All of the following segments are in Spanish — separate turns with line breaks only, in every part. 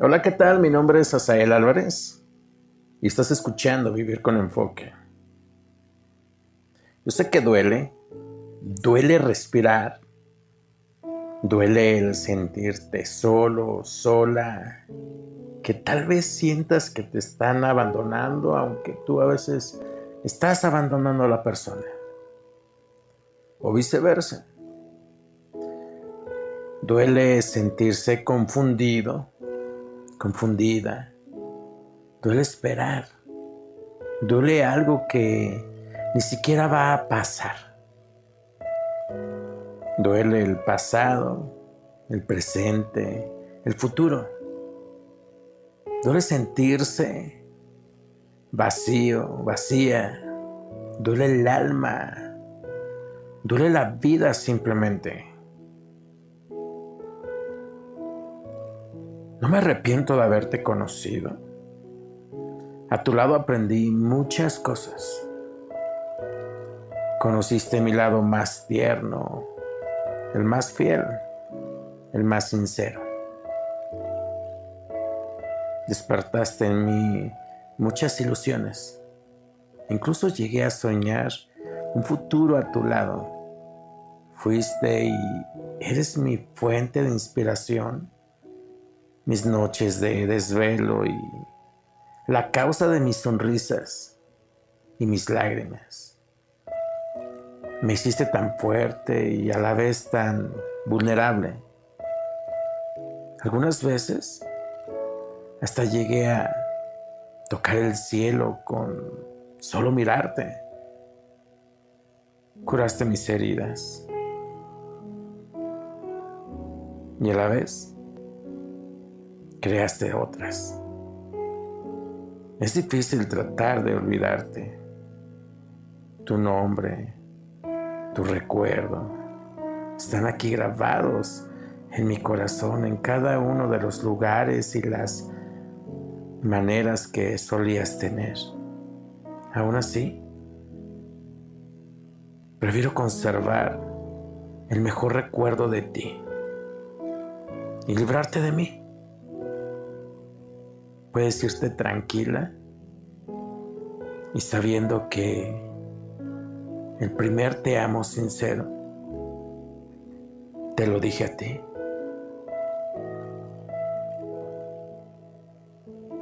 Hola, ¿qué tal? Mi nombre es Asael Álvarez y estás escuchando Vivir con Enfoque. Yo sé que duele, duele respirar, duele el sentirte solo, sola, que tal vez sientas que te están abandonando, aunque tú a veces estás abandonando a la persona, o viceversa. Duele sentirse confundido confundida. Duele esperar. Duele algo que ni siquiera va a pasar. Duele el pasado, el presente, el futuro. Duele sentirse vacío, vacía. Duele el alma. Duele la vida simplemente. No me arrepiento de haberte conocido. A tu lado aprendí muchas cosas. Conociste mi lado más tierno, el más fiel, el más sincero. Despertaste en mí muchas ilusiones. Incluso llegué a soñar un futuro a tu lado. Fuiste y eres mi fuente de inspiración mis noches de desvelo y la causa de mis sonrisas y mis lágrimas. Me hiciste tan fuerte y a la vez tan vulnerable. Algunas veces hasta llegué a tocar el cielo con solo mirarte. Curaste mis heridas. Y a la vez creaste otras. Es difícil tratar de olvidarte. Tu nombre, tu recuerdo, están aquí grabados en mi corazón, en cada uno de los lugares y las maneras que solías tener. Aún así, prefiero conservar el mejor recuerdo de ti y librarte de mí puedes irte tranquila y sabiendo que el primer te amo sincero te lo dije a ti.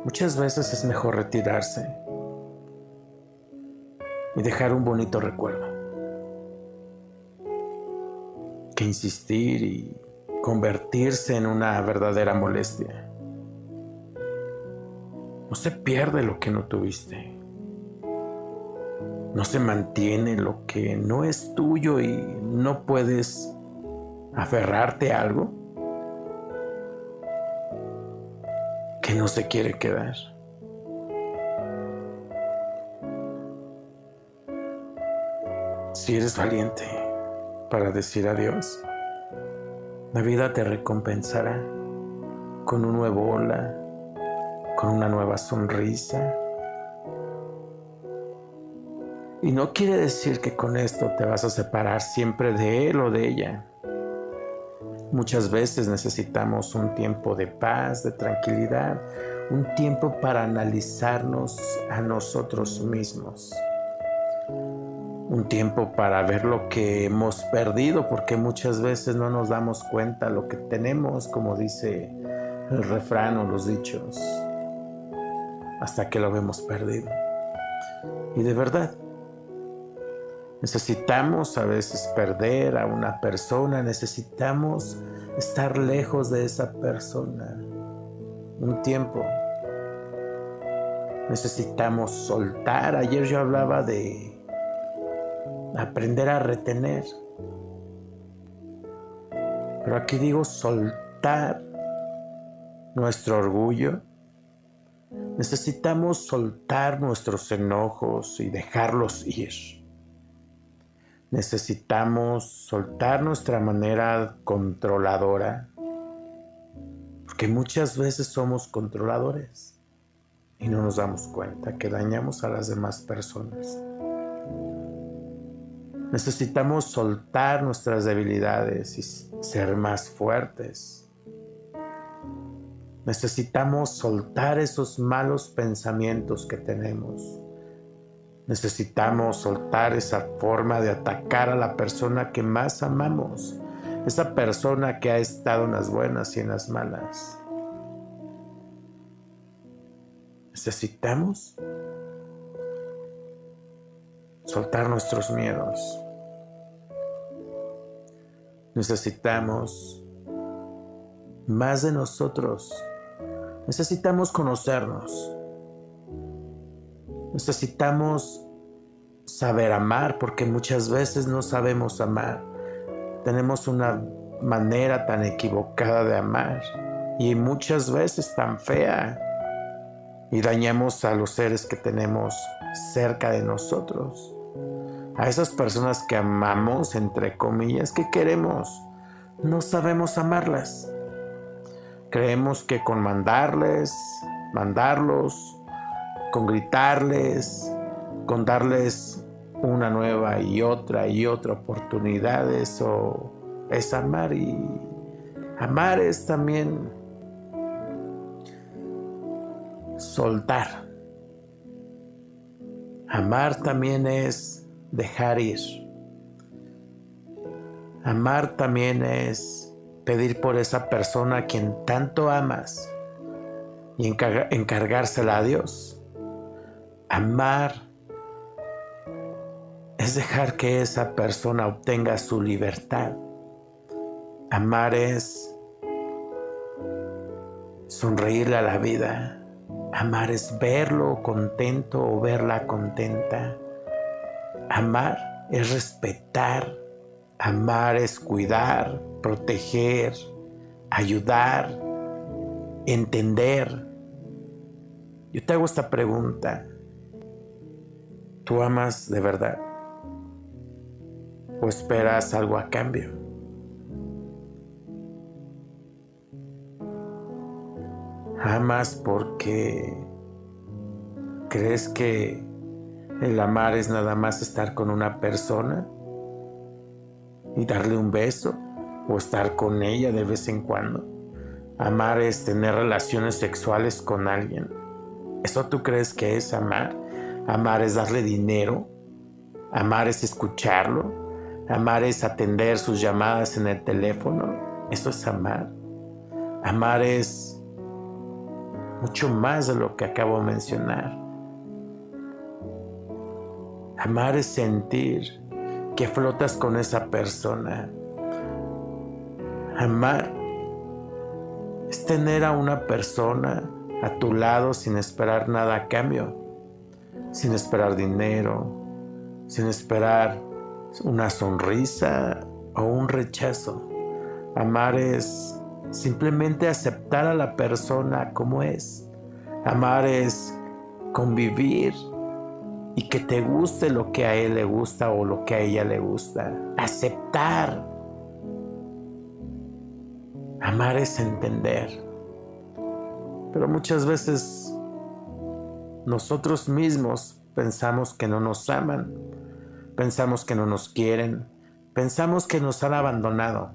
Muchas veces es mejor retirarse y dejar un bonito recuerdo que insistir y convertirse en una verdadera molestia. Se pierde lo que no tuviste. No se mantiene lo que no es tuyo y no puedes aferrarte a algo que no se quiere quedar. Si eres valiente para decir adiós, la vida te recompensará con un nuevo hola con una nueva sonrisa. Y no quiere decir que con esto te vas a separar siempre de él o de ella. Muchas veces necesitamos un tiempo de paz, de tranquilidad, un tiempo para analizarnos a nosotros mismos. Un tiempo para ver lo que hemos perdido, porque muchas veces no nos damos cuenta lo que tenemos, como dice el refrán o los dichos hasta que lo vemos perdido. Y de verdad, necesitamos a veces perder a una persona, necesitamos estar lejos de esa persona un tiempo. Necesitamos soltar. Ayer yo hablaba de aprender a retener. Pero aquí digo soltar nuestro orgullo, Necesitamos soltar nuestros enojos y dejarlos ir. Necesitamos soltar nuestra manera controladora, porque muchas veces somos controladores y no nos damos cuenta que dañamos a las demás personas. Necesitamos soltar nuestras debilidades y ser más fuertes Necesitamos soltar esos malos pensamientos que tenemos. Necesitamos soltar esa forma de atacar a la persona que más amamos, esa persona que ha estado en las buenas y en las malas. Necesitamos soltar nuestros miedos. Necesitamos más de nosotros. Necesitamos conocernos. Necesitamos saber amar porque muchas veces no sabemos amar. Tenemos una manera tan equivocada de amar y muchas veces tan fea y dañamos a los seres que tenemos cerca de nosotros. A esas personas que amamos, entre comillas, que queremos, no sabemos amarlas. Creemos que con mandarles, mandarlos, con gritarles, con darles una nueva y otra y otra oportunidad, eso es amar y amar es también soltar. Amar también es dejar ir. Amar también es pedir por esa persona a quien tanto amas y encargársela a Dios. Amar es dejar que esa persona obtenga su libertad. Amar es sonreírle a la vida. Amar es verlo contento o verla contenta. Amar es respetar. Amar es cuidar, proteger, ayudar, entender. Yo te hago esta pregunta. ¿Tú amas de verdad? ¿O esperas algo a cambio? Amas porque crees que el amar es nada más estar con una persona y darle un beso o estar con ella de vez en cuando. Amar es tener relaciones sexuales con alguien. ¿Eso tú crees que es amar? Amar es darle dinero. Amar es escucharlo. Amar es atender sus llamadas en el teléfono. Eso es amar. Amar es mucho más de lo que acabo de mencionar. Amar es sentir que flotas con esa persona. Amar es tener a una persona a tu lado sin esperar nada a cambio, sin esperar dinero, sin esperar una sonrisa o un rechazo. Amar es Simplemente aceptar a la persona como es. Amar es convivir y que te guste lo que a él le gusta o lo que a ella le gusta. Aceptar. Amar es entender. Pero muchas veces nosotros mismos pensamos que no nos aman, pensamos que no nos quieren, pensamos que nos han abandonado.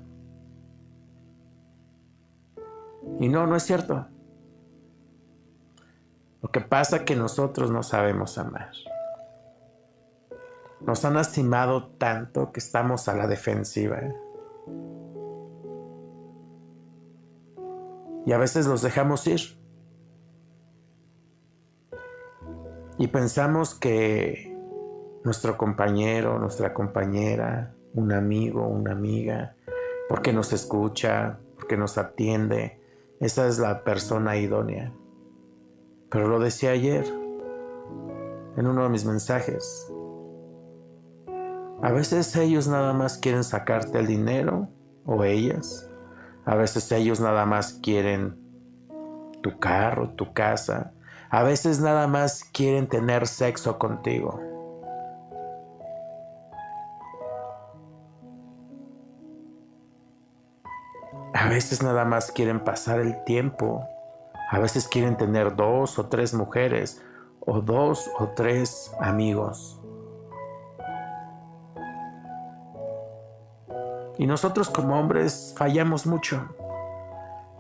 Y no, no es cierto. Lo que pasa es que nosotros no sabemos amar. Nos han lastimado tanto que estamos a la defensiva. Y a veces los dejamos ir. Y pensamos que nuestro compañero, nuestra compañera, un amigo, una amiga, porque nos escucha, porque nos atiende, esa es la persona idónea. Pero lo decía ayer en uno de mis mensajes. A veces ellos nada más quieren sacarte el dinero o ellas. A veces ellos nada más quieren tu carro, tu casa. A veces nada más quieren tener sexo contigo. A veces nada más quieren pasar el tiempo. A veces quieren tener dos o tres mujeres o dos o tres amigos. Y nosotros como hombres fallamos mucho.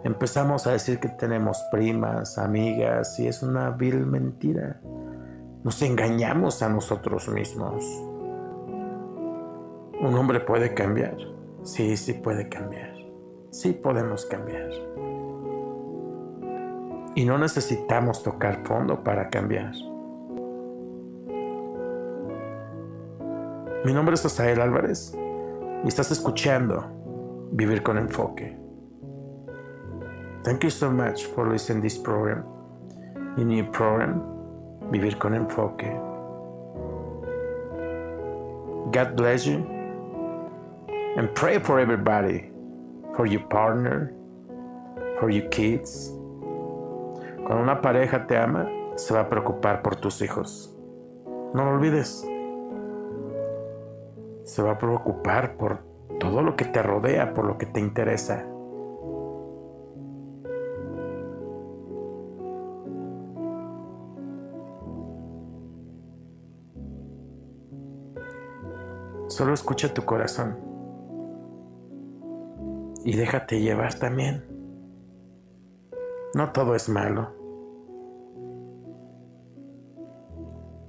Empezamos a decir que tenemos primas, amigas, y es una vil mentira. Nos engañamos a nosotros mismos. ¿Un hombre puede cambiar? Sí, sí puede cambiar. Sí podemos cambiar. Y no necesitamos tocar fondo para cambiar. Mi nombre es Asael Álvarez y estás escuchando Vivir con Enfoque. Thank you so much for listening this program. In new program, Vivir con Enfoque. God bless you and pray for everybody, for your partner, for your kids. Cuando una pareja te ama, se va a preocupar por tus hijos. No lo olvides se va a preocupar por todo lo que te rodea, por lo que te interesa. Solo escucha tu corazón y déjate llevar también. No todo es malo.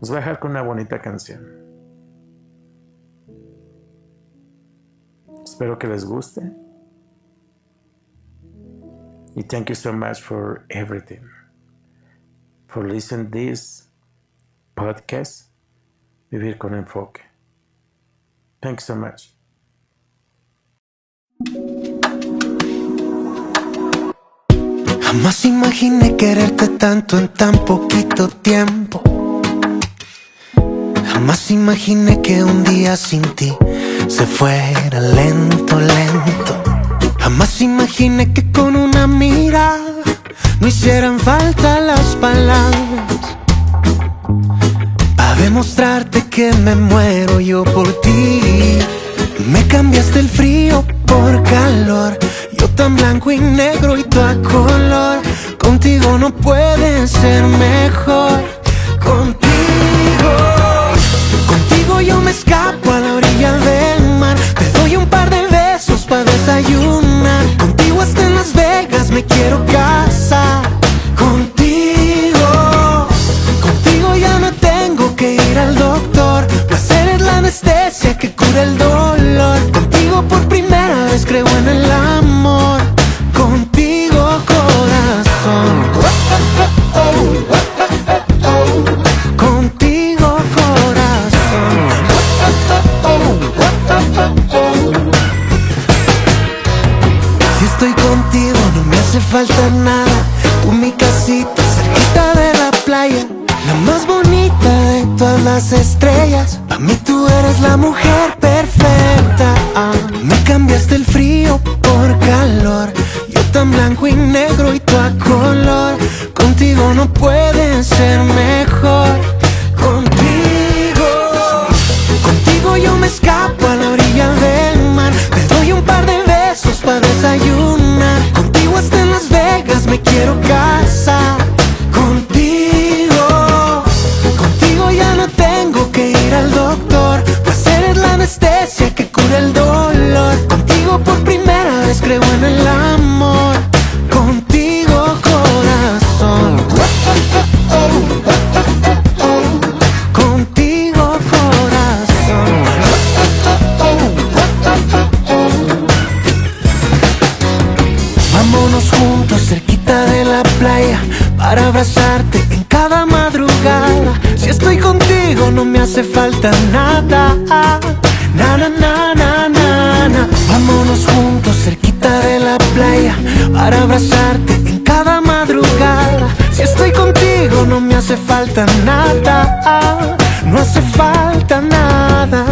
Os voy a dejar con una bonita canción. Espero que les guste. Y thank you so much for everything. For listening this podcast, Vivir con Enfoque. Thanks so much.
Jamás imaginé quererte tanto en tan poquito tiempo. Imaginé que un día sin ti se fuera lento, lento. Jamás imaginé que con una mirada no hicieran falta las palabras. Para demostrarte que me muero yo por ti. Me cambiaste el frío por calor. Yo tan blanco y negro y tú a color. Contigo no puede ser mejor. Contigo yo tan blanco hace falta nada. Na, na, na, na, na, Vámonos juntos cerquita de la playa para abrazarte en cada madrugada. Si estoy contigo no me hace falta nada. No hace falta nada.